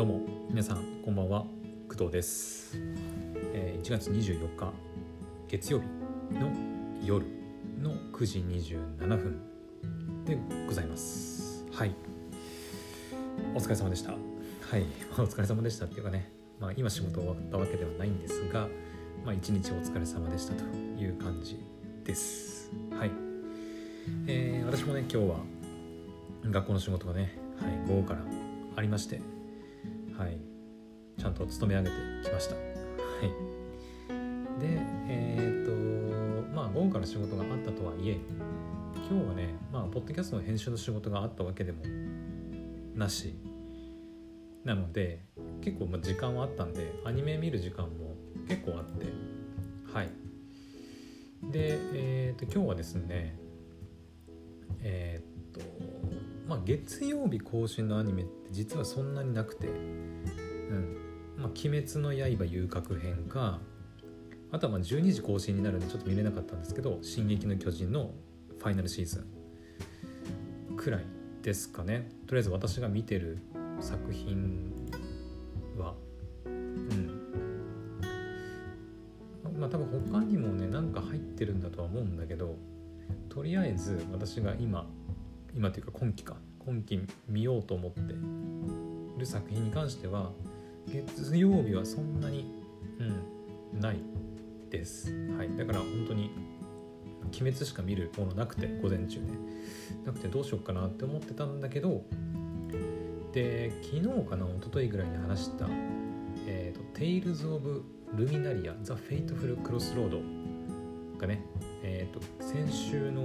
どうも皆さんこんばんは。工藤です、えー1月24日月曜日の夜の9時27分でございます。はい。お疲れ様でした。はい。お疲れ様でしたっていうかね。まあ今仕事終わったわけではないんですがまあ一日お疲れ様でしたという感じです。はい。えー私もね今日は学校の仕事がね、はい、午後からありまして、はい、ちゃんと勤め上げてきました。はい、で、えーっと、まあ、午後から仕事があったとはいえ、今日はね、まあ、ポッドキャストの編集の仕事があったわけでもなし、なので、結構ま時間はあったんで、アニメ見る時間も結構あって、はい。で、えーと、今日はですね、えーっと、まあ、月曜日更新のアニメって実はそんなになくて「うん。まあ、鬼滅の刃遊郭編」かあとはまあ12時更新になるんでちょっと見れなかったんですけど「進撃の巨人」のファイナルシーズンくらいですかね。とりあえず私が見てる作品はうん。まあ多分他にもねなんか入ってるんだとは思うんだけどとりあえず私が今今というか今期か。今期見ようと思ってる作品に関しては月曜日はそんなにうんないです。はい。だから本当に鬼滅しか見るものなくて午前中ね。なくてどうしようかなって思ってたんだけどで昨日かな一昨日ぐらいに話した「えーと、Tales of Luminaria The Fateful Crossroad」がねえっ、と先週の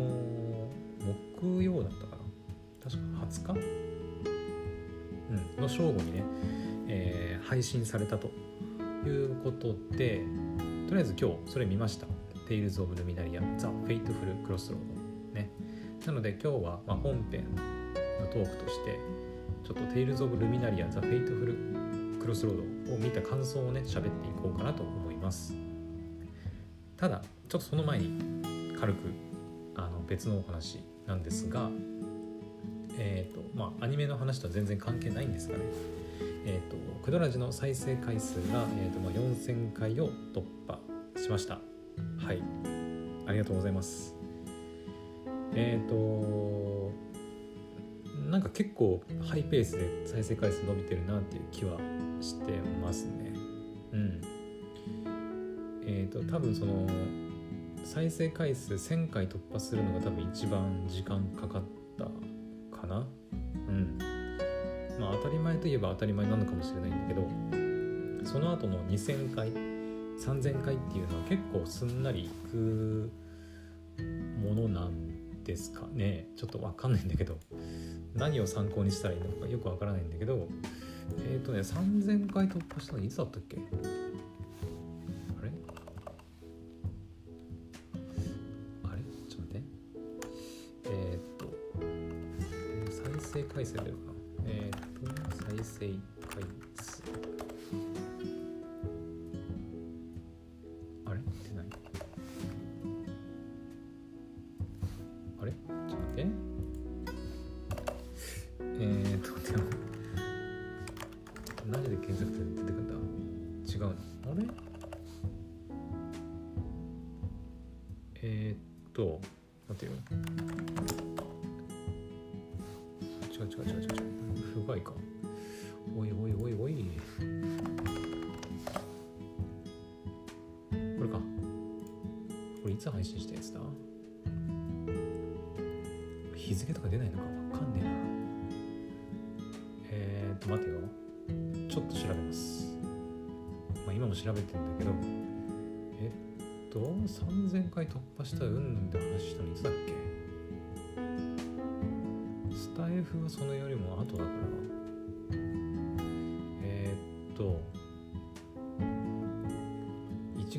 木曜だったかな。確か20日、うん、の正午にね、えー配信されたということでとりあえず今日それ見ました「Tales of Luminaria The Fateful Crossroad」ね。なので今日はまあ本編のトークとしてちょっと「Tales of Luminaria The Fateful Crossroad」を見た感想をね喋っていこうかなと思います。ただちょっとその前に軽くあの別のお話なんですがえっ、とまあアニメの話とは全然関係ないんですがね。えっ、とクドラジの再生回数が、えー、とまあ4000回を突破しました。はい。ありがとうございます。えっ、となんか結構ハイペースで再生回数伸びてるなっていう気はしてますね。うん。えっ、と多分その再生回数1000回突破するのが多分一番時間かかったかな。まあ当たり前といえば当たり前なのかもしれないんだけどその後の2000回3000回っていうのは結構すんなりいくものなんですかね。ちょっと分かんないんだけど何を参考にしたらいいのかよく分からないんだけどえっ、とね3000回突破したのいつだったっけ？と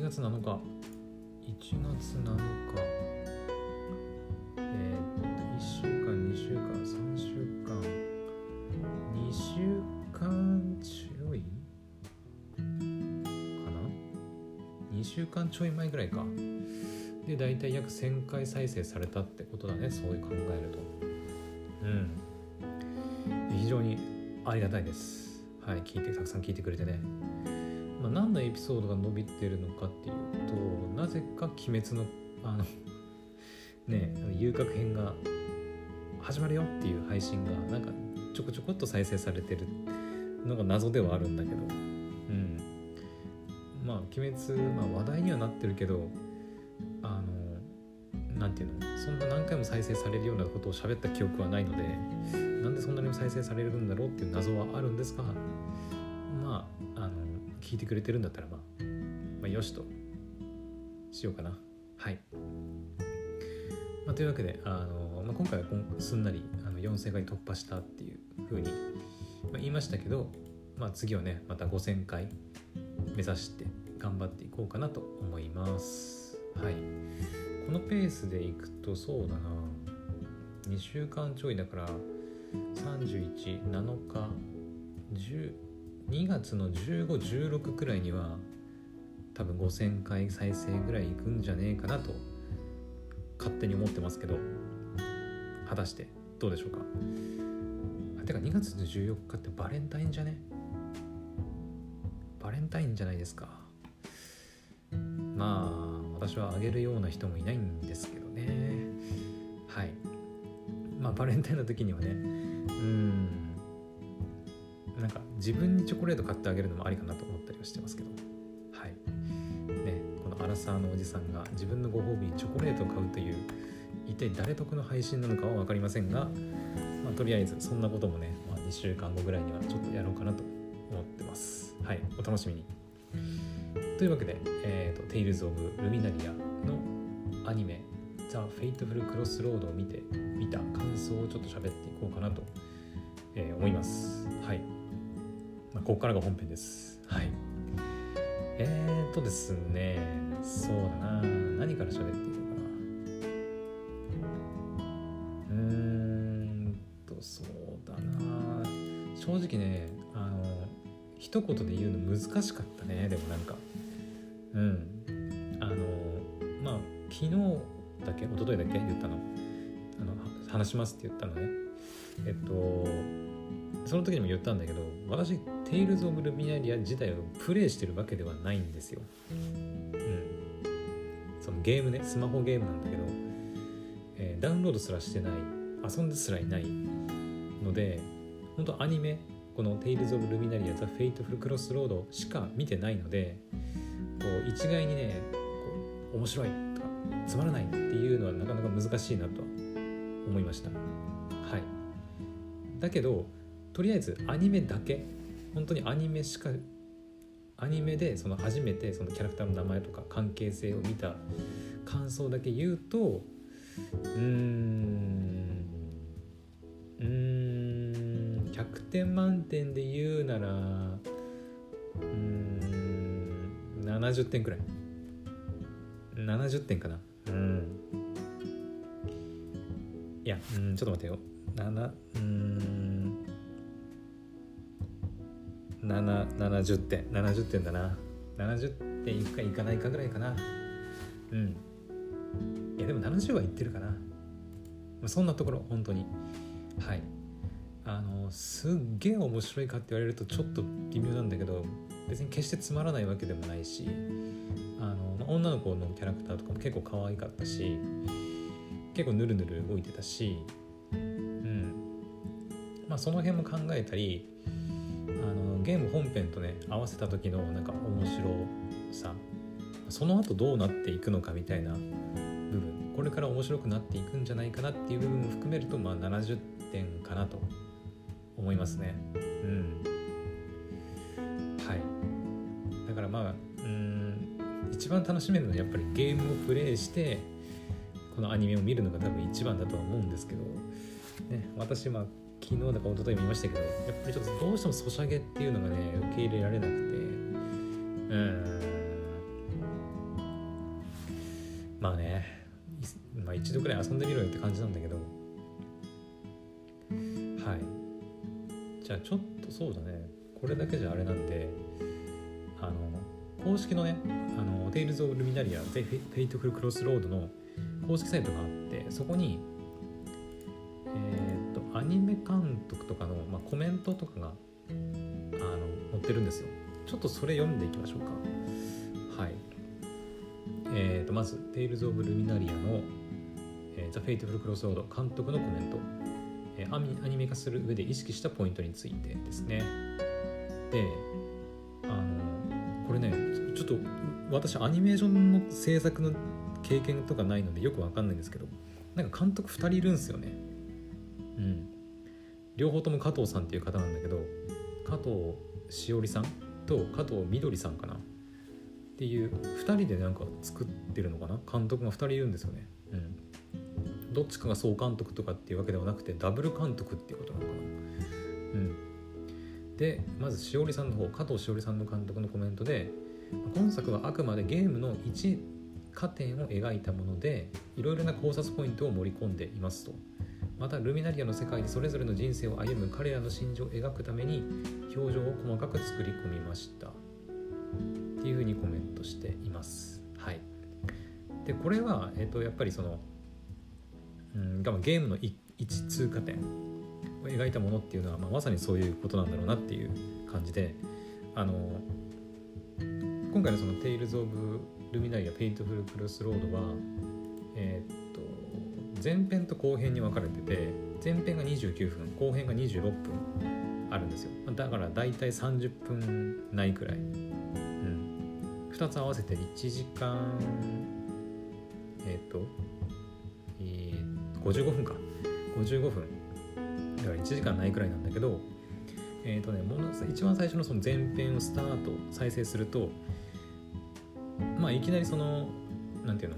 月7日。1月7日。えー、っと1週間2週間3週間。2週間ちょい？かな？2週間ちょい前ぐらいか。で大体約1000回再生されたってことだね。そういう考えると。うん。非常にありがたいです。はい聞いてたくさん聞いてくれてね、まあ、何のエピソードが伸びてるのかっていうとなぜか「鬼滅の」あの ね遊郭編が始まるよっていう配信がなんかちょこちょこっと再生されてるのが謎ではあるんだけど。うん。まあ鬼滅、まあ、話題にはなってるけどあのなんていうのそんな何回も再生されるようなことを喋った記憶はないのでなんでそんなにも再生されるんだろうっていう謎はあるんですが聞いてくれてるんだったらまあ、まあ、よしと。しようかな。はい、まあ、というわけであの、まあ、今回はすんなりあの4000回突破したっていうふうに、まあ、言いましたけど、まあ、次はねまた5000回目指して頑張っていこうかなと思います。はい。このペースでいくとそうだな。2週間ちょいだから317日10 2月の1516くらいには多分5000回再生ぐらいいくんじゃねえかなと勝手に思ってますけど。果たしてどうでしょうか？あてか2月の14日ってバレンタインじゃね？バレンタインじゃないですか。まあ私はあげるような人もいないんですけどね。はい。まあバレンタインの時にはね。うん。自分にチョコレート買ってあげるのもありかなと思ったりはしてますけど。はい。ねこのアラサーのおじさんが自分のご褒美にチョコレートを買うという一体誰得の配信なのかは分かりませんが、まあ、とりあえずそんなこともね、まあ、2週間後ぐらいにはちょっとやろうかなと思ってます。はいお楽しみに。というわけで、えーと「テイルズ・オブ・ルミナリア」のアニメ「ザ・フェイトフル・クロスロード」を見て見た感想をちょっと喋っていこうかなと、えー、思います。はい、ここからが本編です。はい。えーとですね、そうだな、何から喋っていこうかな。うーんと、そうだな、正直ね、あの、一言で言うの難しかったね、でもなんか。うん。あの、まあ、昨日だっけ、一昨日だっけ言ったの。あの、話しますって言ったのね。えっと、その時にも言ったんだけど私テイルズ・オブ・ルミナリア自体をプレイしてるわけではないんですよ。うん。そのゲームねスマホゲームなんだけど、えー、ダウンロードすらしてない遊んですらいないので本当アニメこの「テイルズ・オブ・ルミナリア・ザ・フェイトフル・クロスロード」しか見てないのでこう一概にねこう面白いとかつまらないっていうのはなかなか難しいなとは思いました。はい、だけどとりあえずアニメだけ本当にアニメしかアニメでその初めてそのキャラクターの名前とか関係性を見た感想だけ言うとうんうん100点満点で言うならうん70点くらい。70点かな。うん。いやうんちょっと待ってよ。7うん。70点。70点だな。70点いくかいかないかぐらいかな。うん。いやでも70はいってるかな。そんなところ本当に。はい。あのすっげえ面白いかって言われるとちょっと微妙なんだけど別に決してつまらないわけでもないしあの女の子のキャラクターとかも結構可愛かったし結構ヌルヌル動いてたしうん。まあその辺も考えたりゲーム本編とね合わせた時のなんか面白さ。その後どうなっていくのかみたいな部分。これから面白くなっていくんじゃないかなっていう部分も含めるとまあ70点かなと思いますね。うん。はい。だからまあうん一番楽しめるのはやっぱりゲームをプレイしてこのアニメを見るのが多分一番だとは思うんですけどね私まあ昨日だか一昨日も言いましたけどやっぱりちょっとどうしてもソシャゲっていうのがね受け入れられなくて。うん。まあね、まあ、一度くらい遊んでみろよって感じなんだけど。はい。じゃあちょっとそうだね。これだけじゃあれなんであの公式のねあのテイルズ・オブ・ルミナリア・フェイトフル・クロスロードの公式サイトがあってそこに、監督とかの、まあ、コメントとかがあの載ってるんですよ。ちょっとそれ読んでいきましょうか。はい。えーとまず「Tales of Luminaria の」えー、The Fateful Crossroad 監督のコメント、えー、アニメ化する上で意識したポイントについてですね。であのこれねちょっと私アニメーションの制作の経験とかないのでよくわかんないんですけどなんか監督2人いるんですよね。うん。両方とも加藤さんっていう方なんだけど加藤しおりさんと加藤みどりさんかな？っていう2人でなんか作ってるのかな？監督が2人いるんですよね。うん。どっちかが総監督とかっていうわけではなくてダブル監督っていうことなのかな？うん。でまずしおりさんの方加藤しおりさんの監督のコメントで今作はあくまでゲームの一過点を描いたものでいろいろな考察ポイントを盛り込んでいますと。またルミナリアの世界でそれぞれの人生を歩む彼らの心情を描くために表情を細かく作り込みました。っていうふうにコメントしています。はい。でこれは、えー、とやっぱりその、うん、ゲームの一通過点。を描いたものっていうのは、まあ、まさにそういうことなんだろうなっていう感じであの今回のその「Tales of ルミナリア・フェイトフル・クロスロードは、えー、前編と後編に分かれてて前編が29分後編が26分あるんですよ。だから大体30分ないくらい、うん、2つ合わせて1時間えー、っと、えー、55分か。55分。だから1時間ないくらいなんだけどえっ、ー、とねもの一番最初のその前編をスタート再生するとまあいきなりそのなんていうの？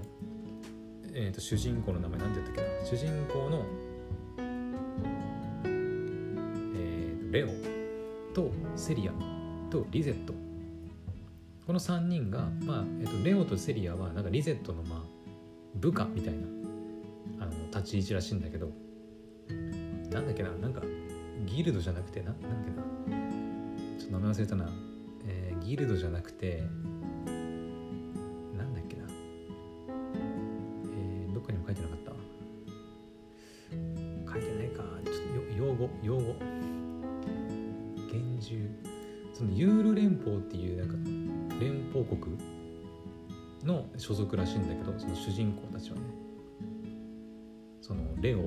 えーと、主人公の名前なんて言ったっけな？主人公の、えー、レオとセリアとリゼット。この3人が、まあえーと、レオとセリアはなんかリゼットの、まあ、部下みたいなあの立ち位置らしいんだけどなんだっけな？なんかギルドじゃなくてな？なんだっけなちょっと名前忘れたな、えー、ギルドじゃなくて主人公たちはねそのレオ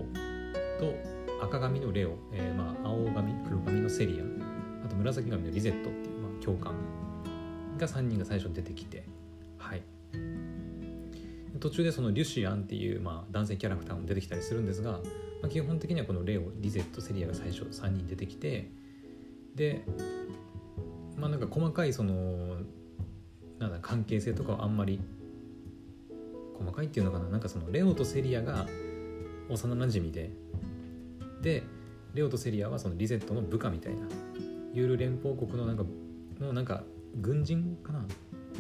と赤髪のレオ、えー、まあ青髪黒髪のセリアあと紫髪のリゼットっていう、まあ、教官が3人が最初に出てきてはい。途中でそのリュシアンっていう、まあ、男性キャラクターも出てきたりするんですがまあ、基本的にはこのレオリゼットセリアが最初3人出てきてでまあなんか細かいそのなんだ関係性とかはあんまり細かいっていうのかな？なんかそのレオとセリアが幼なじみででレオとセリアはそのリゼットの部下みたいなユール連邦国のなんかのなんか軍人かな？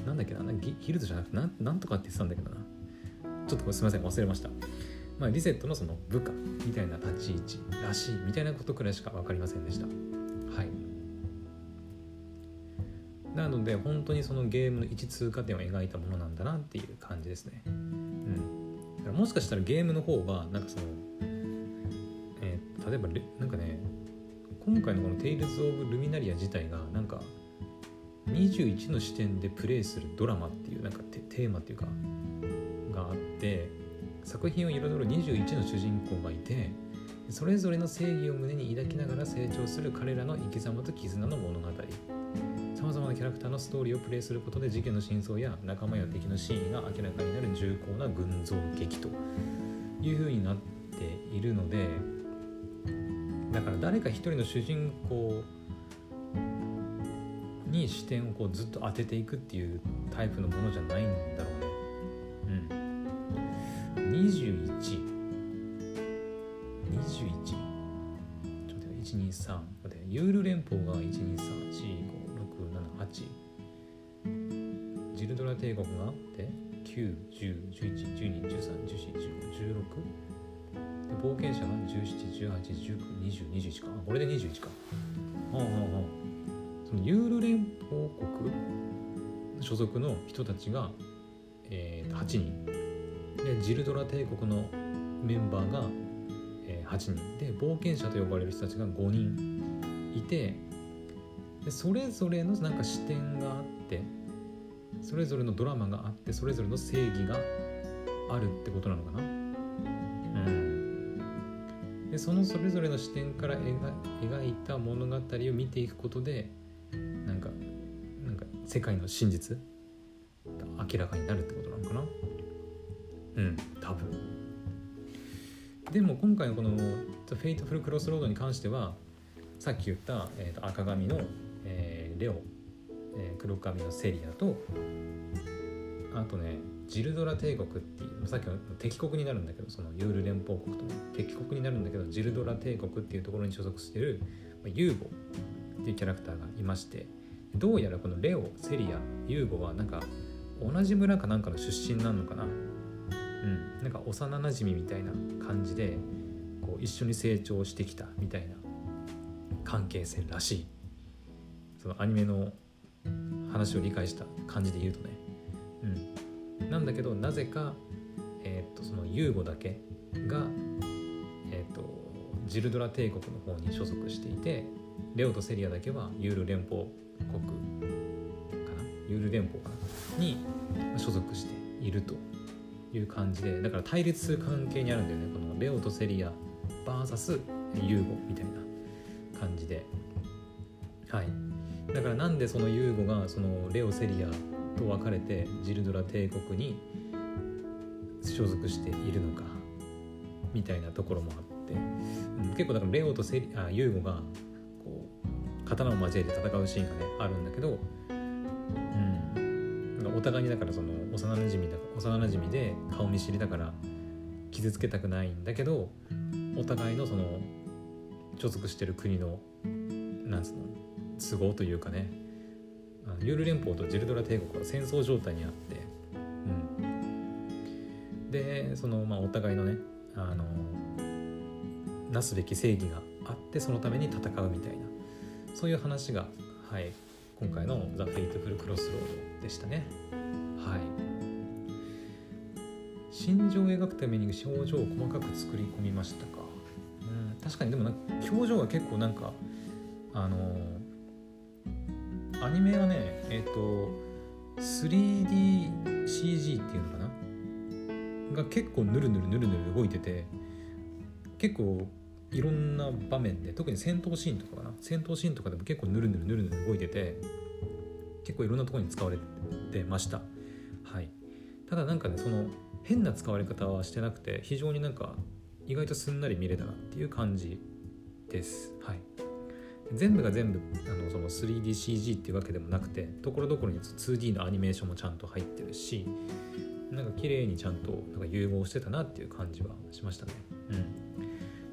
なんだっけな？ギルドじゃなくてななんとかって言ってたんだけどな。ちょっとすみません忘れました。まあ、リゼットのその部下みたいな立ち位置らしいみたいなことくらいしか分かりませんでした。はい。なので本当にそのゲームの一通過点を描いたものなんだなっていう感じですね。うん。だからもしかしたらゲームの方はなんかその、えー、例えばなんかね今回のこの「テイルズ・オブ・ルミナリア」自体がなんか21の視点でプレイするドラマっていうなんかテーマっていうかがあって作品を彩る21の主人公がいてそれぞれの正義を胸に抱きながら成長する彼らの生き様と絆の物語さまざまなキャラクターのストーリーをプレイすることで事件の真相や仲間や敵の真意が明らかになる重厚な群像劇という風になっているのでだから誰か一人の主人公に視点をこうずっと当てていくっていうタイプのものじゃないんだろうね。21 21ちょっと待って123でユール連邦が123ジルドラ帝国があって910111213141516で冒険者が1718192021か。これで21か。はあはあはあそのユール連邦国所属の人たちが、えー、8人。でジルドラ帝国のメンバーが、えー、8人。で冒険者と呼ばれる人たちが5人いてでそれぞれのなんか視点があってそれぞれのドラマがあってそれぞれの正義があるってことなのかな。うん。でそのそれぞれの視点から描いた物語を見ていくことでなんかなんか世界の真実が明らかになるってことなのかな。うん多分。でも今回のこの「The Fateful Crossroad」に関してはさっき言った、えーと、赤髪の、レオ、えー、黒髪のセリアとあとねジルドラ帝国っていうさっきの敵国になるんだけどそのユール連邦国とね敵国になるんだけどジルドラ帝国っていうところに所属してる、まあ、ユーゴっていうキャラクターがいましてどうやらこのレオセリアユーゴはなんか同じ村かなんかの出身なのかな？うんなんか幼なじみみたいな感じでこう一緒に成長してきたみたいな関係性らしい。そのアニメの話を理解した感じで言うとね。うん。なんだけどなぜかえっ、とそのユーゴだけがえっ、とジルドラ帝国の方に所属していてレオとセリアだけはユール連邦国かな？ユール連邦かな？に所属しているという感じでだから対立する関係にあるんだよね。このレオとセリア VS ユーゴみたいな感じで。はい。だからなんでそのユーゴがそのレオ・セリアと別れてジルドラ帝国に所属しているのかみたいなところもあって、結構だからレオとセリアユーゴがこう刀を交えて戦うシーンがねあるんだけど、うん、お互いにだからその幼なじみだ幼なじみで顔見知りだから傷つけたくないんだけどお互いのその所属してる国のなんつうの都合というかね。ユール連邦とジルドラ帝国は戦争状態にあって、うん、でそのまあお互いのねあのなすべき正義があってそのために戦うみたいな。そういう話が、はい、今回の「 The Fateful Crossroad」でしたね。はい。心情を描くために表情を細かく作り込みましたか。うん。確かにでもな、表情が結構なんかあのアニメはねえっ、ー、と 3DCG っていうのかな？が結構ヌルヌルヌルヌル動いてて結構いろんな場面で特に戦闘シーンとかかな？戦闘シーンとかでも結構ヌルヌルヌルヌル動いてて結構いろんなところに使われてました。はい。ただなんかねその変な使われ方はしてなくて非常になんか意外とすんなり見れたなっていう感じです。はい、全部が全部あのその 3DCG っていうわけでもなくてところどころに 2D のアニメーションもちゃんと入ってるしなんか綺麗にちゃんとなんか融合してたなっていう感じはしましたね。うん、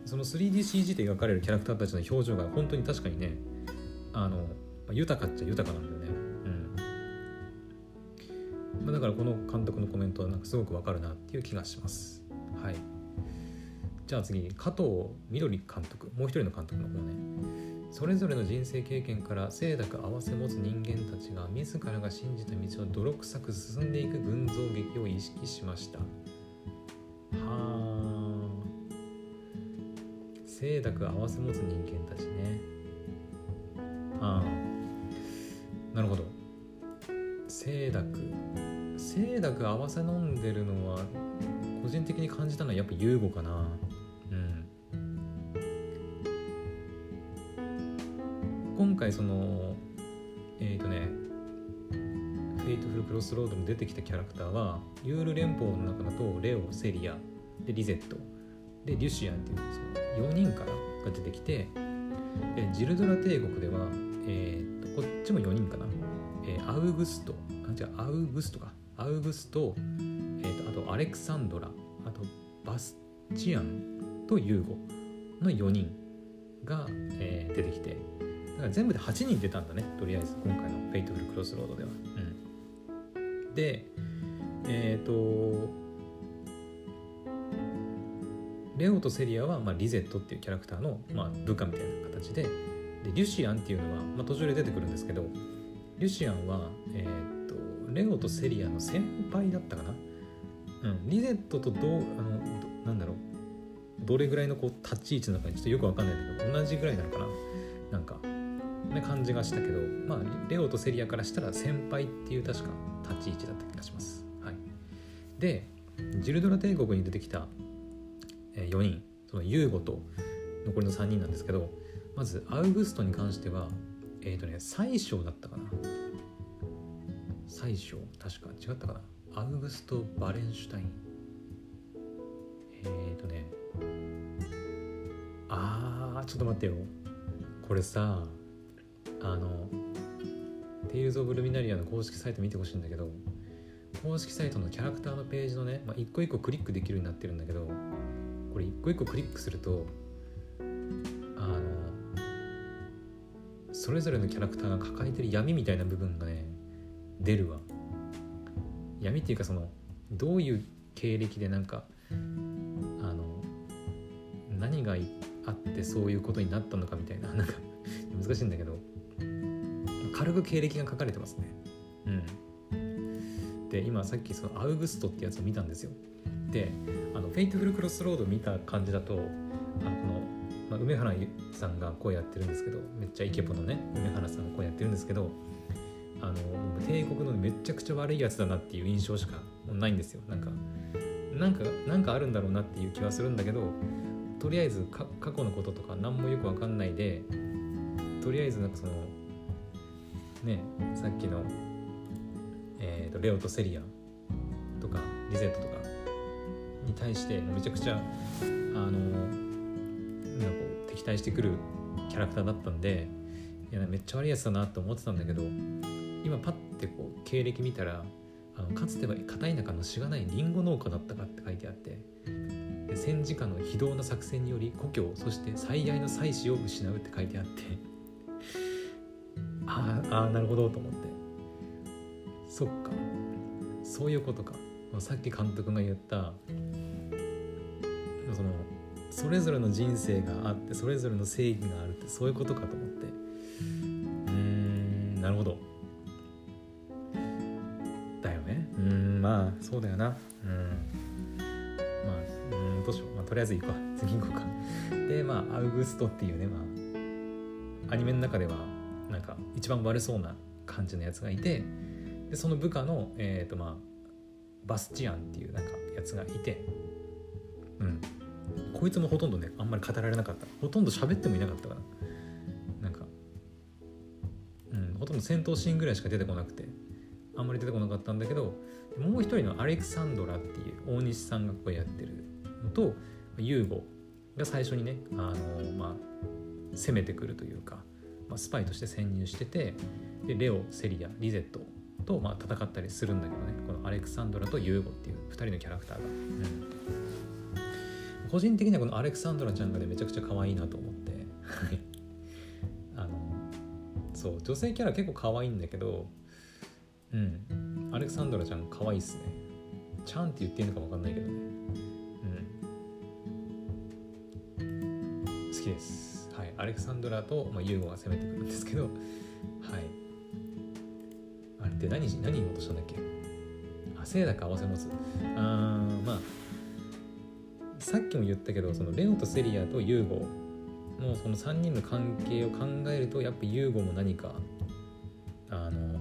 その 3DCG で描かれるキャラクターたちの表情が本当に確かにねあの豊かっちゃ豊かなんだよね。うん、だからこの監督のコメントはなんかすごくわかるなっていう気がします。はい。じゃあ次加藤みどり監督もう一人の監督の方ねそれぞれの人生経験から清濁合わせ持つ人間たちが自らが信じた道を泥臭く進んでいく群像劇を意識しました。はあ清濁合わせ持つ人間たちね。ああなるほど。清濁清濁合わせ飲んでるのは個人的に感じたのはやっぱ優吾かな。今回そのえっ、ー、とね Fateful Crossroad に出てきたキャラクターはユール連邦の中だとレオセリアでリゼットでリュシアンっていうその4人からが出てきてでジルドラ帝国では、えーと、こっちも4人かな、えー、アウグストあ違うアウグストか。アウグスト、えーと、あとアレクサンドラあとバスチアンとユーゴの4人が、えー、出てきて。だから全部で8人出たんだねとりあえず今回の「フェイトフルクロスロード」では。うん、でえっ、ー、とレオとセリアは、まあ、リゼットっていうキャラクターの、まあ、部下みたいな形ででリュシアンっていうのは、まあ、途中で出てくるんですけどリュシアンは、えーと、レオとセリアの先輩だったかな、うん、リゼットとどうあのなんだろう？どれぐらいのこう立ち位置なのかちょっとよくわかんないんだけど同じぐらいなのかな？な感じがしたけどまあレオとセリアからしたら先輩っていう確か立ち位置だった気がします。はい。でジルドラ帝国に出てきた4人そのユーゴと残りの3人なんですけどまずアウグストに関してはえっ、ー、とね宰相だったかな。宰相確か違ったかな。アウグスト・バレンシュタイン。えっ、ー、とね。あーちょっと待ってよ。これさあのテイルズ・オブ・ルミナリアの公式サイト見てほしいんだけど公式サイトのキャラクターのページのね、まあ、一個一個クリックできるようになってるんだけどこれ一個一個クリックするとあのそれぞれのキャラクターが抱えてる闇みたいな部分がね出るわ。闇っていうかそのどういう経歴でなんかあの何があってそういうことになったのかみたいななんか 難しいんだけど。軽く経歴が書かれてますね。うん。で今さっきそのアウグストってやつを見たんですよ。であの Fateful Crossroad 見た感じだとあのこの、まあ、梅原さんが声やってるんですけどめっちゃイケボのね梅原さんが声やってるんですけどあの帝国のめちゃくちゃ悪いやつだなっていう印象しかないんですよ。なんかなんかなんかあるんだろうなっていう気はするんだけどとりあえず過去のこととか何もよく分かんないでとりあえずなんかそのねさっきの、えーと、レオとセリアとかリゼットとかに対してめちゃくちゃあのなんかこう敵対してくるキャラクターだったんでいやめっちゃ悪いやつだなと思ってたんだけど今パッてこう経歴見たらあのかつては片田舎のしがないリンゴ農家だったかって書いてあって戦時下の非道な作戦により故郷そして最愛の妻子を失うって書いてあってああなるほどと思って。そっか。そういうことか。さっき監督が言ったそのそれぞれの人生があってそれぞれの正義があるってそういうことかと思って。うんなるほど。だよね。うんまあそうだよな。うん。まあうんどうしよう、まあ、とりあえず行こう次行こうか。でまあアウグストっていうねまあアニメの中ではなんか一番悪そうな感じのやつがいてでその部下の、えーとまあ、バスチアンっていうなんかやつがいてうん。こいつもほとんどねあんまり語られなかった。ほとんど喋ってもいなかったかな。なんかうんほとんど戦闘シーンぐらいしか出てこなくてあんまり出てこなかったんだけどもう一人のアレクサンドラっていう大西さんがこうやってるのとユーゴが最初にねあのまあ攻めてくるというかまあ、スパイとして潜入しててでレオセリアリゼットとまあ戦ったりするんだけどね。このアレクサンドラとユーゴっていう2人のキャラクターが、うん、個人的にはこのアレクサンドラちゃんがねめちゃくちゃ可愛いなと思って。あのそう女性キャラ結構可愛いんだけどうん。アレクサンドラちゃん可愛いっすね。ちゃんって言っていいのか分かんないけどね。うん。好きです。アレクサンドラと、まあ、ユーゴが攻めてくるんですけどはい。あれって何何言おうとしたんだっけ？あせいだか合わせ持つ。あーまあさっきも言ったけどそのレオとセリアとユーゴのその3人の関係を考えるとやっぱユーゴも何かあの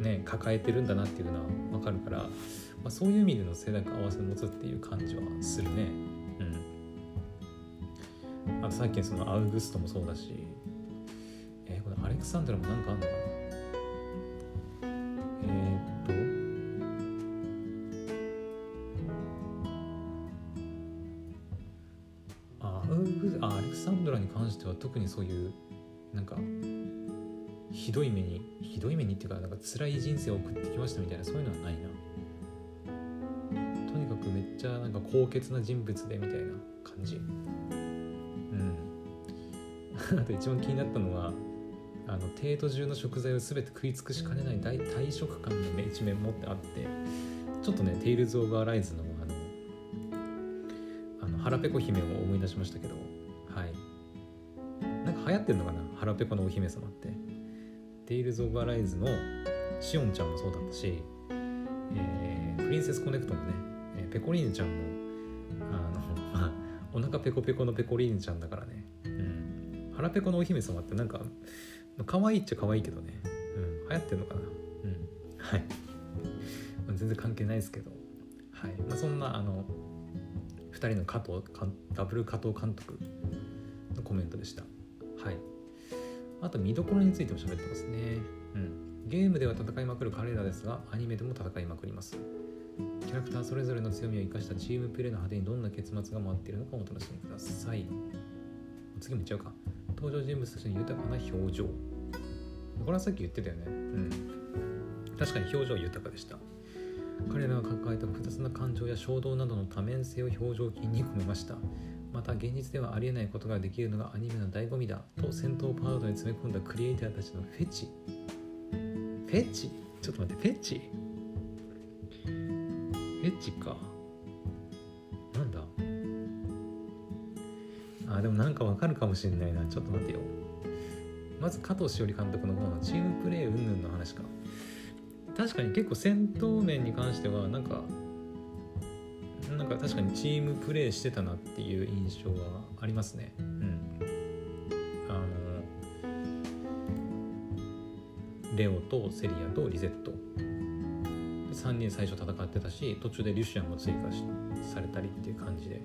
ね抱えてるんだなっていうのは分かるから、まあ、そういう意味での清濁合わせ持つっていう感じはするね。あさっきのそのアウグストもそうだし、えー、このアレクサンドラもなんかあんのかな？えー、っとアウグあアレクサンドラに関しては特にそういうなんかひどい目にひどい目にっていうかなんか辛い人生を送ってきましたみたいなそういうのはないな。とにかくめっちゃなんか高潔な人物でみたいな感じ。あと一番気になったのはあの帝都中の食材を全て食い尽くしかねない大大食漢の、一面持ってあってちょっとねテイルズ・オブ・アライズのあのあの腹ペコ姫を思い出しましたけどはい。なんか流行ってるのかな？腹ペコのお姫様って。テイルズ・オブ・アライズのシオンちゃんもそうだったし、えー、プリンセス・コネクトのね、えー、ペコリーヌちゃんもあの、まあ、お腹ペコペコのペコリーヌちゃんだからね腹ペコのお姫様ってなんか可愛いっちゃ可愛いけどね、うん、流行ってるのかな。うん。はい。全然関係ないですけど。はい、まあ、そんなあの2人の加藤ダブル加藤監督のコメントでした。はい。あと見どころについても喋ってますね。うん。ゲームでは戦いまくる彼らですがアニメでも戦いまくります。キャラクターそれぞれの強みを生かしたチームプレーの果てにどんな結末が待っているのかお楽しみください。次もいっちゃうか。登場人物たちの豊かな表情。これはさっき言ってたよね。うん。確かに表情豊かでした。彼らが抱えた複雑な感情や衝動などの多面性を表情筋に込めました。また現実ではありえないことができるのがアニメの醍醐味だ。と戦闘パートに詰め込んだクリエイターたちのフェチ。フェチ？ちょっと待ってフェチ？フェチかあでもなんかわかるかもしれないな。ちょっと待ってよ。まず加藤しおり監督の方のチームプレー云々の話か。確かに結構戦闘面に関してはなんかなんか確かにチームプレーしてたなっていう印象はありますね。うん。あのレオとセリアとリゼット。3人最初戦ってたし途中でリュシアンも追加されたりっていう感じで。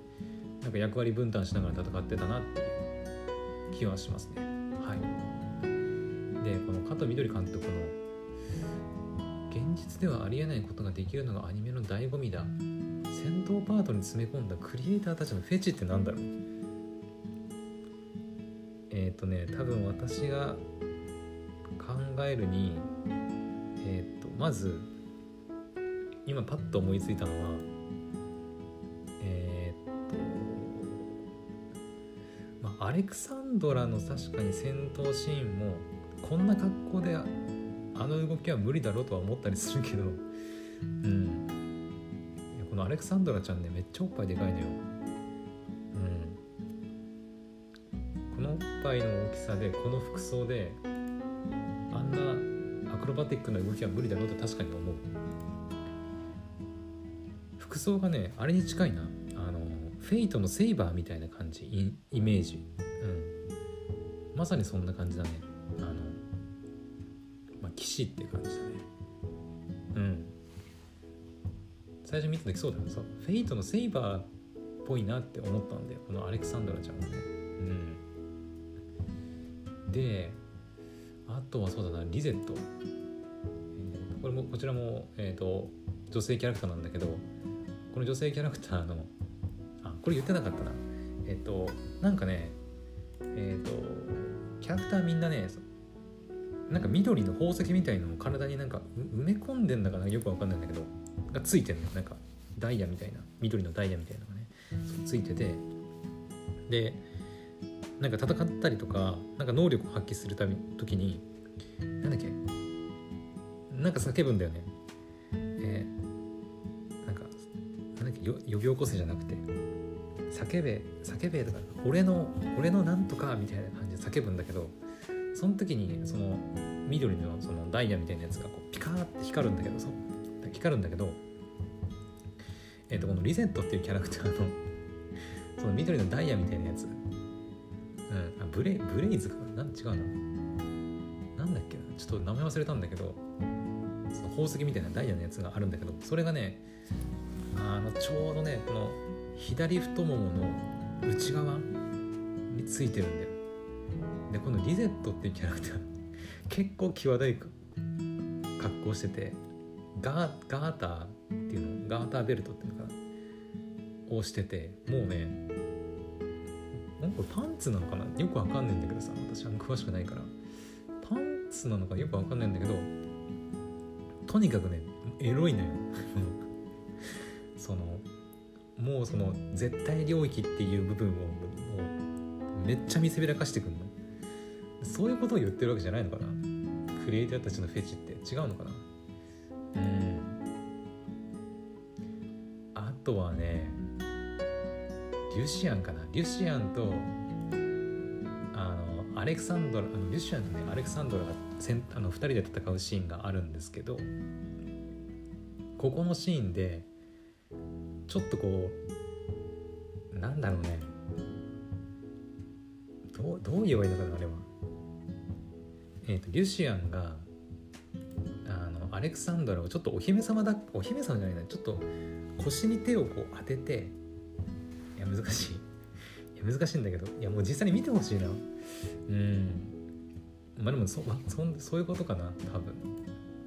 なんか役割分担しながら戦ってたなっていう気はしますね。はい。でこの加藤みどり監督の現実ではありえないことができるのがアニメの醍醐味だ。戦闘パートに詰め込んだクリエイターたちのフェチってなんだろう？えっ、ー、とね多分私が考えるにえっ、ー、とまず今パッと思いついたのはアレクサンドラの確かに戦闘シーンもこんな格好であの動きは無理だろうとは思ったりするけど。うん。このアレクサンドラちゃんねめっちゃおっぱいでかいのよ。うん。このおっぱいの大きさでこの服装であんなアクロバティックな動きは無理だろうと確かに思う。服装がねあれに近いな。フェイトのセイバーみたいな感じイメージ。うん。まさにそんな感じだね。あのまあ騎士って感じだね。うん。最初見た時そうだよさフェイトのセイバーっぽいなって思ったんだよ。このアレクサンドラちゃんがね。うん。であとはそうだなリゼット、これもこちらも、えーと、女性キャラクターなんだけどこの女性キャラクターのこれ言ってなかったな。えっ、となんかねえっ、とキャラクターみんなねなんか緑の宝石みたいのを体になんか埋め込んでんだかな？よくわかんないんだけど。がついてんのよ。なんかダイヤみたいな。緑のダイヤみたいなのがね。そうついてて。でなんか戦ったりとかなんか能力を発揮するため時になんだっけ？なんか叫ぶんだよね。えー、なんかなんだっけ？呼び起こせじゃなくて。叫べ叫べとか俺の俺のなんとかみたいな感じで叫ぶんだけどその時にその緑のそのダイヤみたいなやつがこうピカーって光るんだけどそ光るんだけど、えー、とこのリゼットっていうキャラクターのその緑のダイヤみたいなやつ、うん、あブレブレイズかな？ん違うななんだっけな？ちょっと名前忘れたんだけどその宝石みたいなダイヤのやつがあるんだけどそれがねあのちょうどねこの左太ももの内側についてるんだよ。でこのリゼットっていうキャラクター結構際どい格好しててガーガーターっていうのガーターベルトっていうのかなをしててもうねなんかパンツなのかな？よくわかんないんだけどさ私は詳しくないから。パンツなのかよくわかんないんだけどとにかくねエロいのよ。もうその絶対領域っていう部分をもうめっちゃ見せびらかしてくんのそういうことを言ってるわけじゃないのかな。クリエイターたちのフェチって。違うのかな。うん。あとはねリュシアンかな。リュシアンとあのアレクサンドラあのリュシアンとねアレクサンドラがせんあの2人で戦うシーンがあるんですけどここのシーンでちょっとこうなんだろうね。どうどう言えばいいのかなあれは。えっ、とリュシアンがあのアレクサンドラをちょっとお姫様だお姫様じゃないなちょっと腰に手をこう当てていや難しい。いや難しいんだけどいやもう実際に見てほしいな。うん。まあでもそそそういうことかな多分。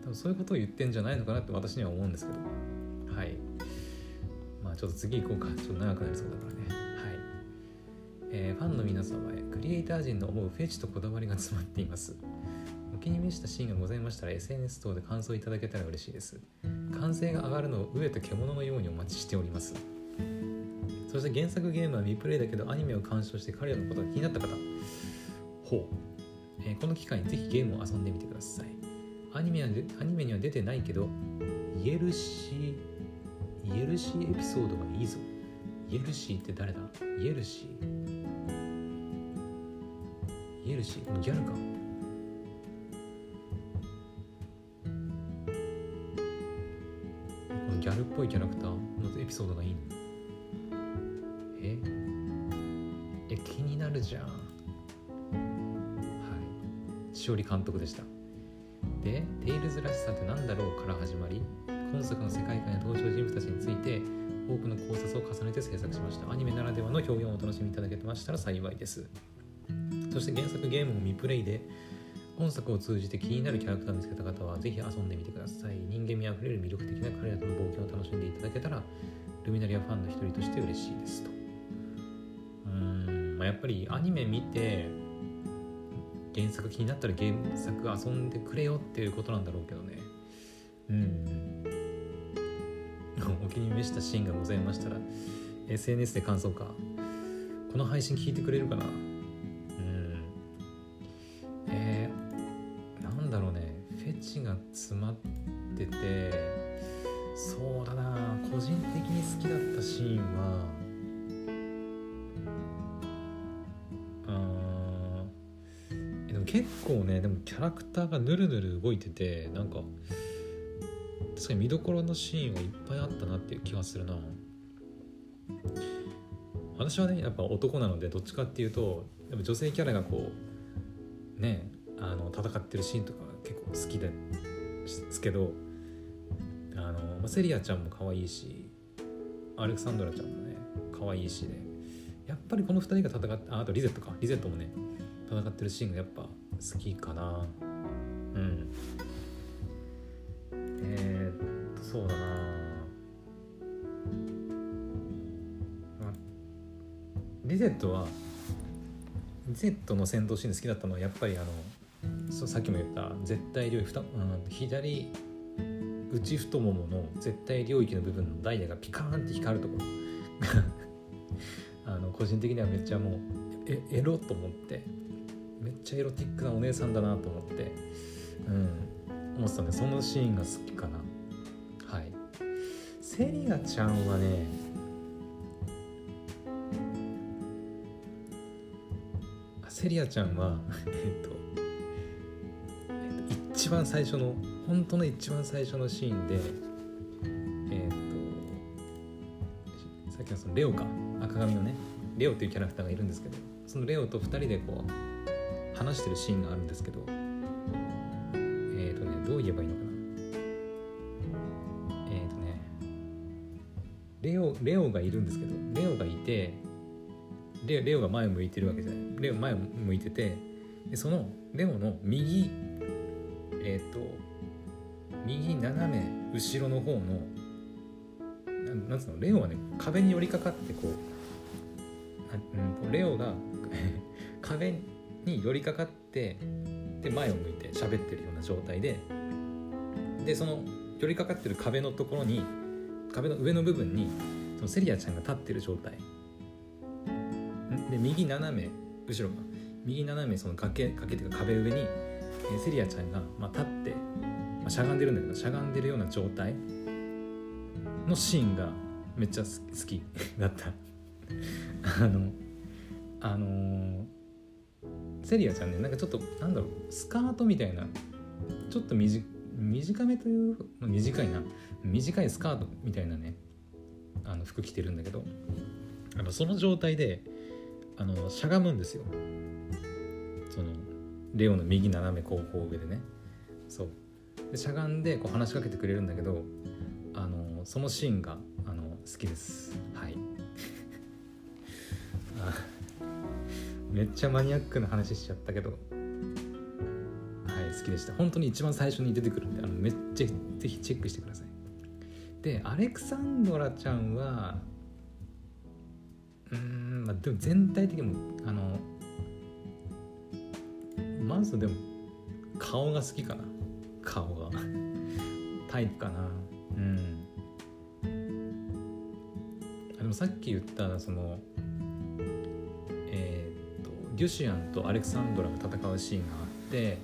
多分そういうことを言ってんじゃないのかなって私には思うんですけど。はい。ちょっと次行こうか。ちょっと長くなりそうだからね。はい。えー、ファンの皆様へクリエイター陣の思うフェチとこだわりが詰まっています。お気に召したシーンがございましたら SNS 等で感想いただけたら嬉しいです。完成が上がるのを飢えと獣のようにお待ちしております。そして原作ゲームは未プレイだけどアニメを鑑賞して彼らのことが気になった方。ほう、えー、この機会にぜひゲームを遊んでみてください。アニメはアニメには出てないけどイエルシーイエルシーエピソードがいいぞ。イエルシーって誰だ？イエルシー。イエルシーギャルか？このギャルっぽいキャラクター？のエピソードがいいの？え？え気になるじゃん。はい。しおり監督でした。で「テイルズらしさって何だろう?」から始まり？今作の世界観や登場人物たちについて多くの考察を重ねて制作しました。アニメならではの表現をお楽しみいただけましたら幸いです。そして原作ゲームも未プレイで本作を通じて気になるキャラクターを見つけた方はぜひ遊んでみてください。人間味あふれる魅力的な彼らとの冒険を楽しんでいただけたらルミナリアファンの一人として嬉しいですと。うーん、まあ、やっぱりアニメ見て原作気になったら原作遊んでくれよっていうことなんだろうけど召したシーンがございましたら SNS で感想か。この配信聞いてくれるかな。うん。えー、なんだろうね。フェチが詰まっててそうだな。個人的に好きだったシーンはうんでも結構ねでもキャラクターがヌルヌル動いててなんか確かに見どころのシーンはいっぱいあったなっていう気がするな。私はねやっぱ男なのでどっちかっていうとやっぱ女性キャラがこうねあの戦ってるシーンとか結構好きですけどあの、セリアちゃんも可愛いしアレクサンドラちゃんもね可愛いしねやっぱりこの2人が戦ってああとリゼットか。リゼットもね戦ってるシーンがやっぱ好きかな。うん。えー、そうだな。まあリゼットはリゼットの戦闘シーン好きだったのはやっぱりあのさっきも言った絶対領域、うん、左内太ももの絶対領域の部分のダイヤがピカーンって光るとこ。ろ あの個人的にはめっちゃもうえエロと思ってめっちゃエロティックなお姉さんだなと思ってうん思ってたんでそのシーンが好きかな。セリアちゃんはねセリアちゃんはえっと、えっと、一番最初の本当の一番最初のシーンでえっとさっきのそのレオか赤髪のねレオっていうキャラクターがいるんですけどそのレオと2人でこう話してるシーンがあるんですけどえっ、とねどう言えばいいのレオがいるんですけどレオがいてレオレオが前向いてるわけじゃない。レオ前向いててでそのレオの右えっ、と右斜め後ろの方のななんつうの？レオはね壁に寄りかかってこううん、レオが 壁に寄りかかってで前を向いて喋ってるような状態ででその寄りかかってる壁のところに壁の上の部分にそのセリアちゃんが立ってる状態。で右斜め後ろが右斜めその崖崖っていうか壁上にえセリアちゃんが、まあ、立って、まあ、しゃがんでるんだけどしゃがんでるような状態。のシーンがめっちゃ好き だった。あのあのー、セリアちゃんねなんかちょっとなんだろうスカートみたいなちょっと短短めという短いな。短いスカートみたいなね。あの服着てるんだけどあのその状態であのしゃがむんですよ。そのレオの右斜め後方上でね。そう。でしゃがんでこう話しかけてくれるんだけどあのそのシーンがあの好きです。はい。めっちゃマニアックな話しちゃったけど。はい好きでした。本当に一番最初に出てくるんであのめっちゃぜひチェックしてください。でアレクサンドラちゃんはうんまあでも全体的にもあのまずでも顔が好きかな。顔が。タイプかな。うん。あでもさっき言ったそのえー、っとデュシアンとアレクサンドラが戦うシーンがあって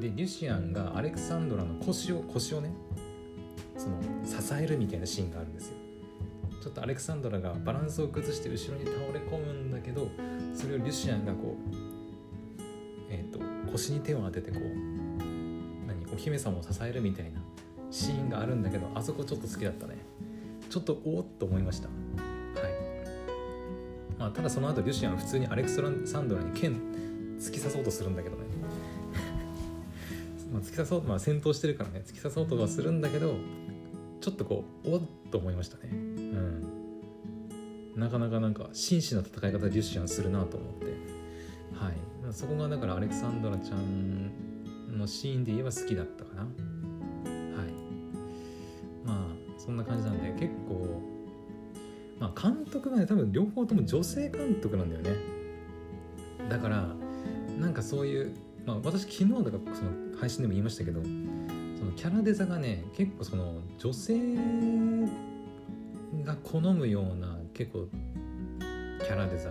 でデュシアンがアレクサンドラの腰を腰をねその支えるみたいなシーンがあるんですよ。ちょっとアレクサンドラがバランスを崩して後ろに倒れ込むんだけどそれをリュシアンがこう、えーと、腰に手を当ててこう何お姫様を支えるみたいなシーンがあるんだけどあそこちょっと好きだったね。ちょっとおおっと思いました。はい、まあ、ただその後リュシアンは普通にアレクサンドラに剣突き刺そうとするんだけどね。まあ突き刺そうまあ戦闘してるからね突き刺そうとはするんだけどちょっとこうおっと思いましたね。うん。なかなかなんか真摯な戦い方デュッシャンするなと思って。はい。そこがだからアレクサンドラちゃんのシーンで言えば好きだったかな。はい。まあそんな感じなんで結構まあ監督がね多分両方とも女性監督なんだよね。だからなんかそういうまあ私昨日だからその配信でも言いましたけどキャラデザがね結構その女性が好むような結構キャラデザ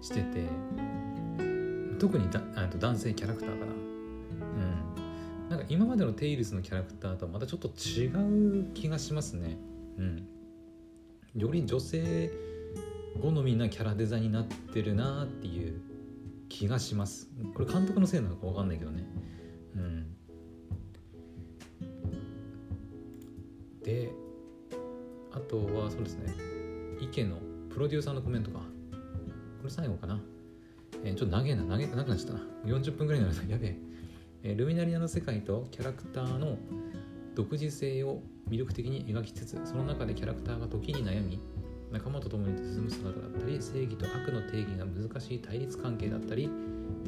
してて特にだあと男性キャラクターかな。うん。なんか今までのテイルズのキャラクターとはまたちょっと違う気がしますね。うん。より女性好みなキャラデザになってるなっていう気がします。これ監督のせいなのか分かんないけどね。であとはそうですね池のプロデューサーのコメントか。これ最後かな、えー、ちょっと長えな。長えなくなっちゃったな。40分ぐらいになる。やべえ。え、ルミナリアの世界とキャラクターの独自性を魅力的に描きつつその中でキャラクターが時に悩み仲間と共に進む姿だったり正義と悪の定義が難しい対立関係だったり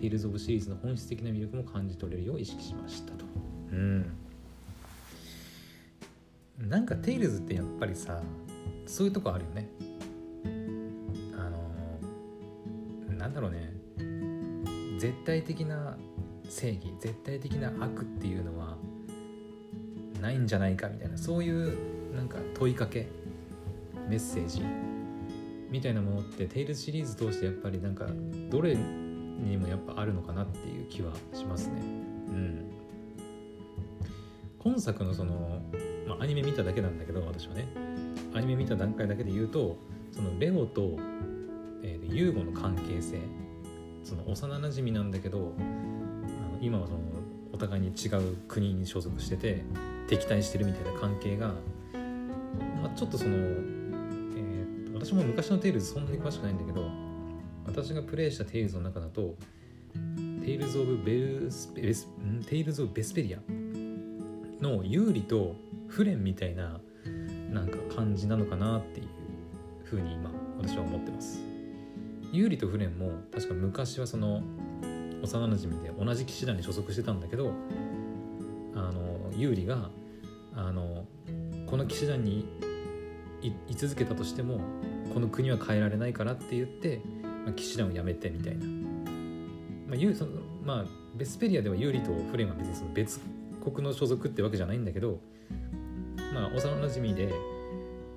テイルズ・オブシリーズの本質的な魅力も感じ取れるよう意識しましたと。うん。なんかテイルズってやっぱりさそういうとこあるよね。あのなんだろうね。絶対的な正義絶対的な悪っていうのはないんじゃないかみたいな。そういうなんか問いかけメッセージみたいなものってテイルズシリーズ通してやっぱりなんかどれにもやっぱあるのかなっていう気はしますね。うん。今作のその、あ、アニメ見ただけなんだけど私はね。アニメ見た段階だけで言うとそのレオと、えー、ユーゴの関係性その幼なじみなんだけどあの今はそのお互いに違う国に所属してて敵対してるみたいな関係が、まあ、ちょっとその、えー、私も昔のテイルズそんなに詳しくないんだけど私がプレイしたテイルズの中だとテイルズ・オブ・ベルスベステイルズ・オブ・ヴェスペリアのユーリとフレンみたいななんか感じなのかなっていうふうに今私は思ってます。有利とフレンも確か昔はその幼なじみで同じ騎士団に所属してたんだけどあの有利があのこの騎士団に居続けたとしてもこの国は変えられないからって言って、まあ、騎士団を辞めてみたいな、まあ、そのまあベスペリアでは有利とフレンは別にその別国の所属ってわけじゃないんだけどまあ幼なじみで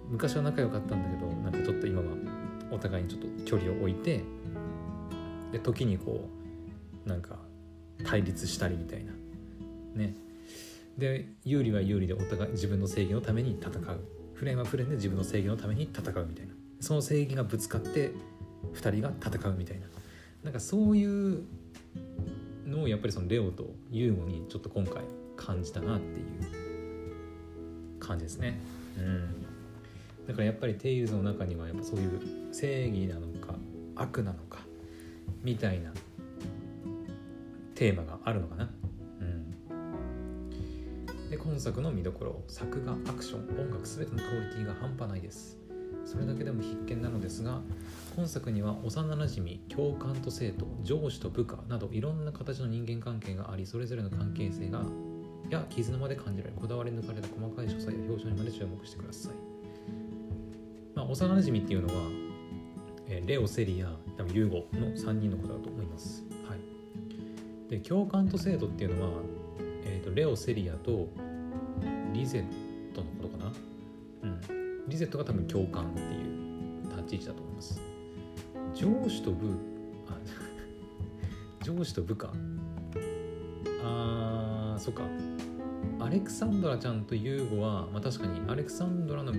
昔は仲良かったんだけどなんかちょっと今はお互いにちょっと距離を置いてで時にこうなんか対立したりみたいな。ね。で有利は有利でお互い自分の正義のために戦う。フレンはフレンで自分の正義のために戦うみたいな。その正義がぶつかって2人が戦うみたいな。なんかそういうのをやっぱりそのレオとユーゴにちょっと今回感じたなっていう。感じですね。うん。だからやっぱりテイルズの中にはやっぱそういう正義なのか悪なのかみたいなテーマがあるのかな。うん。で今作の見どころ作画アクション音楽全てのクオリティが半端ないです。それだけでも必見なのですが今作には幼なじみ教官と生徒上司と部下などいろんな形の人間関係がありそれぞれの関係性がや絆まで感じられこだわり抜かれた細かい所作や表情にまで注目してください、まあ、幼なじみっていうのは、えレオセリア多分ユーゴの3人のことだと思います。はい。で教官と生徒っていうのは、えー、とレオセリアとリゼットのことかな。うん。リゼットが多分教官っていう立ち位置だと思います。上司と部あ 上司と部下あそっか。アレクサンドラちゃんとユーゴは、まあ、確かにアレクサンドラの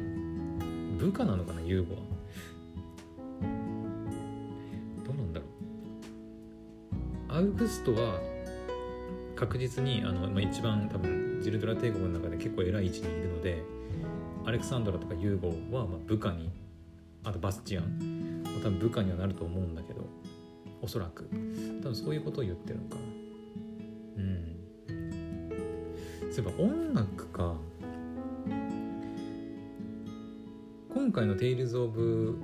部下なのかなユーゴは。どうなんだろう。アウグストは確実にあの、まあ、一番多分ジルドラ帝国の中で結構偉い位置にいるのでアレクサンドラとかユーゴはまあ部下にあとバスチアン。まあ多分部下にはなると思うんだけどおそらく。多分そういうことを言ってるのかな。そういえば音楽か。今回の「テイルズ・オブ・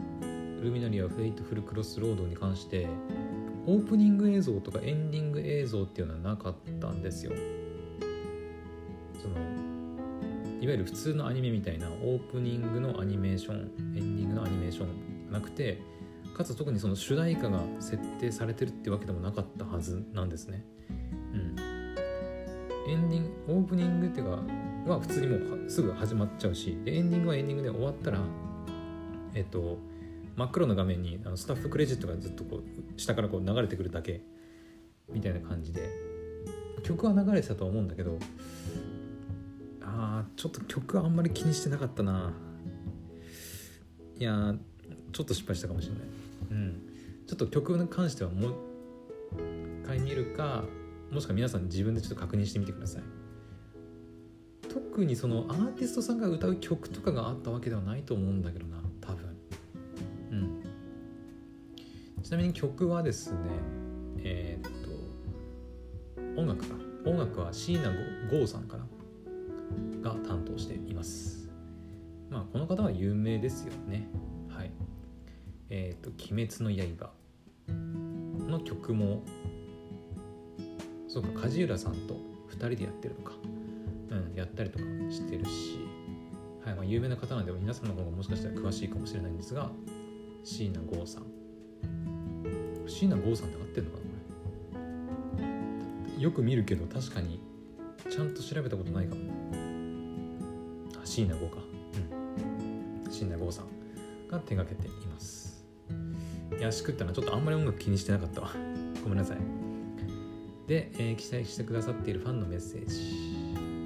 ルミナリア・フェイトフル・クロス・ロード」に関してオープニング映像とかエンディング映像っていうのはなかったんですよ。そのいわゆる普通のアニメみたいなオープニングのアニメーションエンディングのアニメーションなくてかつ特にその主題歌が設定されてるってわけでもなかったはずなんですね。エンディングオープニングっていうかは普通にもうすぐ始まっちゃうしでエンディングはエンディングで終わったらえっと真っ黒な画面にあのスタッフクレジットがずっとこう下からこう流れてくるだけみたいな感じで曲は流れてたと思うんだけどあーちょっと曲はあんまり気にしてなかったな。いやちょっと失敗したかもしれない。うん。ちょっと曲に関してはもう一回見るかもしくは皆さん自分でちょっと確認してみてください。特にそのアーティストさんが歌う曲とかがあったわけではないと思うんだけどな多分。うん。ちなみに曲はですねえーっと音楽か。音楽は椎名剛さんかなが担当しています。まあこの方は有名ですよね。はい。えーっと「鬼滅の刃」の曲もそうか梶浦さんと2人でやってるのか。うんやったりとかしてるし。はいまあ有名な方なんで皆さんの方がもしかしたら詳しいかもしれないんですが椎名剛さん。椎名剛さんって合ってんのかなこれ。よく見るけど確かにちゃんと調べたことないかも。あ椎名剛か。うん。椎名剛さんが手がけています。いやしくったなちょっとあんまり音楽気にしてなかったわ。ごめんなさい。で、えー期待してくださっているファンのメッセージ。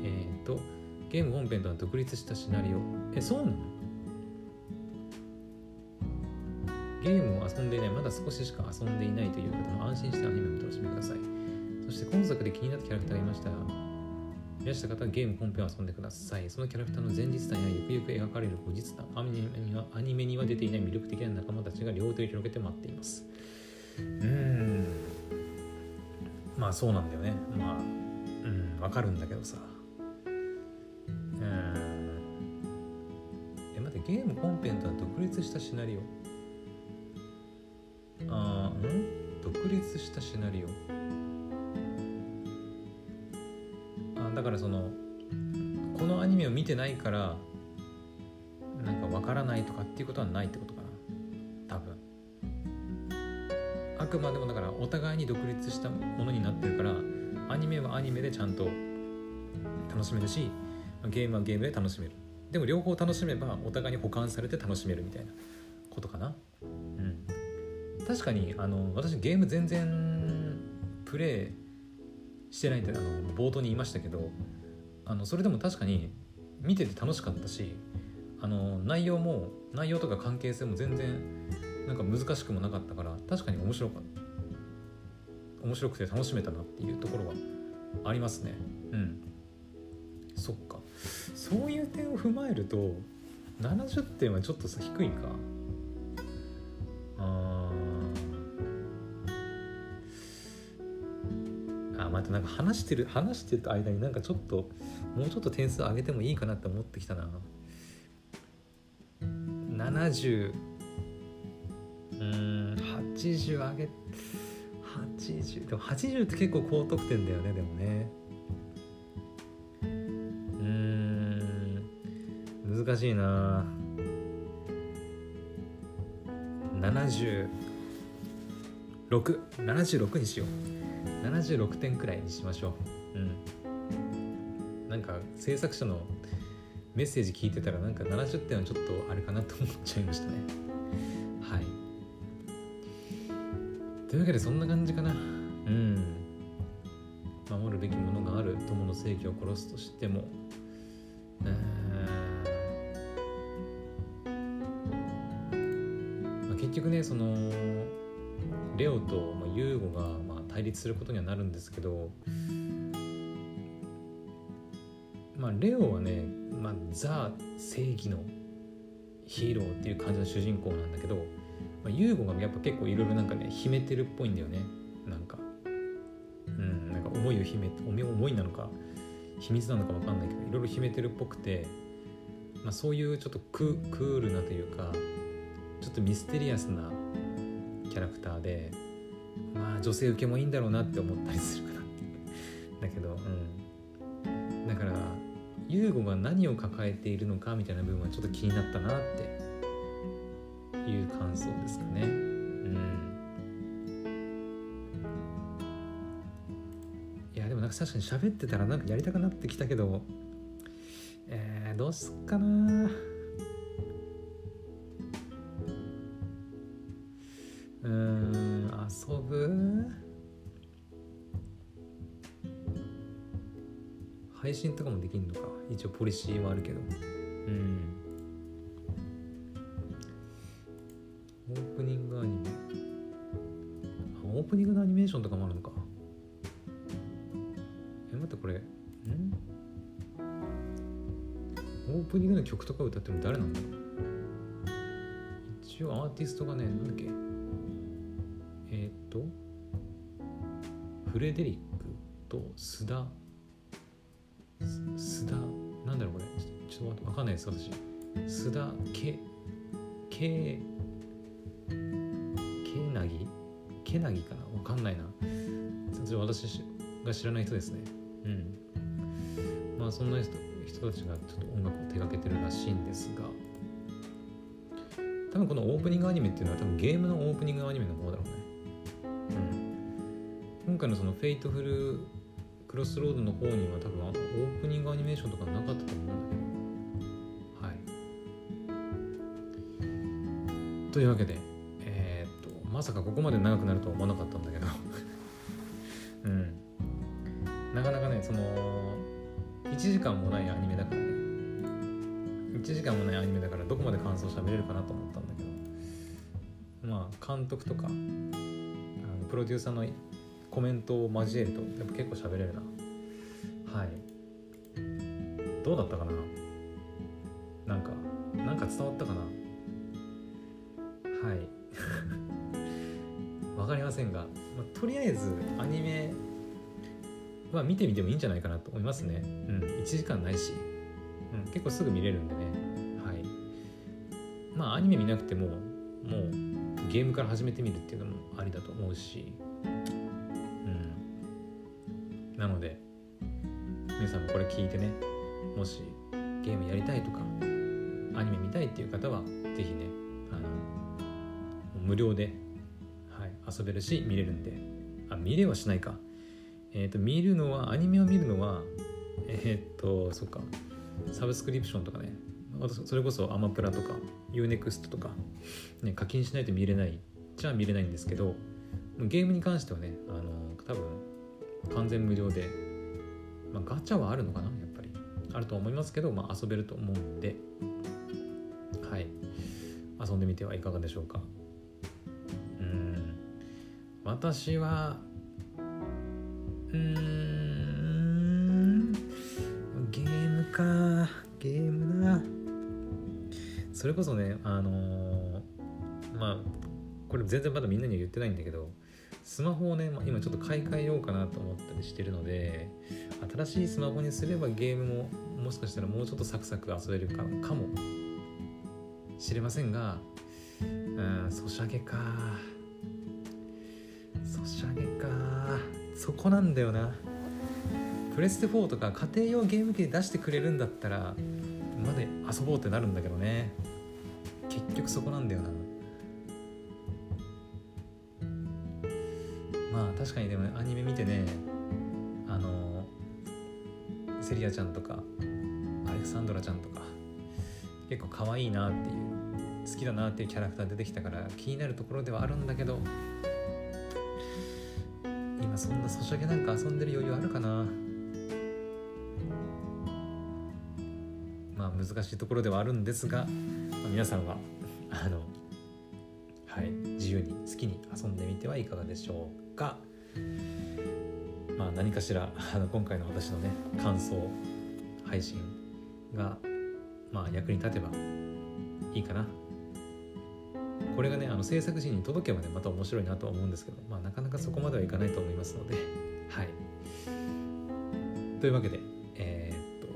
えっ、とゲーム本編とは独立したシナリオ。えそうなの？ゲームを遊んでいないまだ少ししか遊んでいないという方も安心してアニメをお楽しみください。そして今作で気になったキャラクターがいました。いらした方はゲーム本編を遊んでください。そのキャラクターの前日談やゆくゆく描かれる後日談アニメにはアニメには出ていない魅力的な仲間たちが両手を広げて待っています。うん。まあそうなんだよね。まあうんわかるんだけどさ。うん。え待ってゲーム本編とは独立したシナリオ？あーん？独立したシナリオ？あだからそのこのアニメを見てないからなんかわからないとかっていうことはないってこと？くまでもだからお互いに独立したものになってるからアニメはアニメでちゃんと楽しめるしゲームはゲームで楽しめる。でも両方楽しめばお互いに補完されて楽しめるみたいなことかな。うん。確かにあの私ゲーム全然プレイしてないんであの冒頭に言いましたけどあのそれでも確かに見てて楽しかったしあの内容も内容とか関係性も全然なんか難しくもなかったから確かに面白かった。面白くて楽しめたなっていうところはありますね。うん。そっか。そういう点を踏まえると70点はちょっとさ低いか。ああまたなんか話してる話してる間になんかちょっともうちょっと点数上げてもいいかなって思ってきたな。70うん。80上げ80でも80って結構高得点だよねでもね。うん。難しいな。7676にしよう。76点くらいにしましょう。うん。なんか制作者のメッセージ聞いてたらなんか70点はちょっとあれかなと思っちゃいましたね。いうわけでそんな感じかな。うん。守るべきものがある友の正義を殺すとしても。まあ、結局ねそのレオと、まあ、ユーゴが、まあ、対立することにはなるんですけどまあレオはね、まあ、ザ正義のヒーローっていう感じの主人公なんだけど、まあ、ユーゴがやっぱ結構いろいろなんかね秘めてるっぽいんだよね。なんか。うんなんか思いを秘め思いなのか秘密なのか分かんないけどいろいろ秘めてるっぽくて、まあ、そういうちょっとククールなというかちょっとミステリアスなキャラクターでまあ女性受けもいいんだろうなって思ったりするかな。だけどうん。だから優吾が何を抱えているのかみたいな部分はちょっと気になったなっていう感想ですかね。うん。いやでもなんか確かに喋ってたらなんかやりたくなってきたけどえー、どうすっかな。うん遊ぶ？配信とかもできんのか。一応ポリシーはあるけど。曲とか歌ってるの誰なんだろう？一応アーティストがねなんだっけ？えー、っとフレデリックと須田。須田なんだろうこれ？ちょっとわかんないです私。須田けけけなぎ？けなぎかな？わかんないな。私が知らない人ですね。うん。まあそんな人。人たちがちょっと音楽を手掛けてるらしいんですが多分このオープニングアニメっていうのは多分ゲームのオープニングアニメの方だろうね。うん。今回のそのフェイトフルクロスロードの方には多分オープニングアニメーションとかなかったと思うんだけど。はい。というわけでえー、っとまさかここまで長くなるとは思わなかったんだけど。喋れるかなと思ったんだけど。まあ監督とかあのプロデューサーのコメントを交えるとやっぱ結構喋れるな。はい。どうだったかな？なんかなんか伝わったかな？はい。わかりませんが、まあ、とりあえずアニメは見てみてもいいんじゃないかなと思いますね。うん1時間ないし、うん、結構すぐ見れるんでね。まあアニメ見なくてももうゲームから始めてみるっていうのもありだと思うし。うん。なので皆さんもこれ聞いてね。もしゲームやりたいとかアニメ見たいっていう方は是非ねあの無料で、はい、遊べるし見れるんで。あ見れはしないか。えっ、ー、と見るのはアニメを見るのはえっ、ー、とそっかサブスクリプションとかね。それこそアマプラとか UNEXT とか、ね、課金しないと見れないじゃあ見れないんですけどゲームに関してはねあの多分完全無料で、まあ、ガチャはあるのかなやっぱり。あると思いますけど、まあ、遊べると思うんで。はい。遊んでみてはいかがでしょうか。うん。私はうん。それこそねあのー、まあこれ全然まだみんなには言ってないんだけどスマホをね、まあ、今ちょっと買い替えようかなと思ったりしてるので新しいスマホにすればゲームももしかしたらもうちょっとサクサク遊べるかかもしれませんがうんソシャゲか。ソシャゲか。そこなんだよな。プレステ4とか家庭用ゲーム機で出してくれるんだったらまで遊ぼうってなるんだけどね。結局そこなんだよな。まあ確かにでも、アニメ見てねあのセリアちゃんとかアレクサンドラちゃんとか結構可愛いなっていう好きだなっていうキャラクター出てきたから気になるところではあるんだけど今そんなソシャゲなんか遊んでる余裕あるかな。まあ難しいところではあるんですが、皆さんはあのはい自由に好きに遊んでみてはいかがでしょうか？まあ何かしらあの今回の私のね感想配信がまあ役に立てばいいかな。これがねあの制作陣に届けばねまた面白いなとは思うんですけどまあなかなかそこまではいかないと思いますのではい。というわけでえー、っ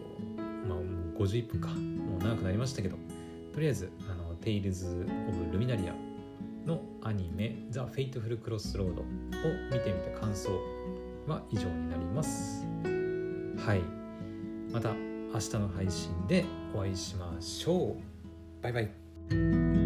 とまあもう51分か。もう長くなりましたけど。とりあえず「あのテイルズ・オブ・ルミナリア」のアニメ「ザ・フェイトフル・クロスロード」を見てみた感想は以上になります。はい。また明日の配信でお会いしましょう。バイバイ。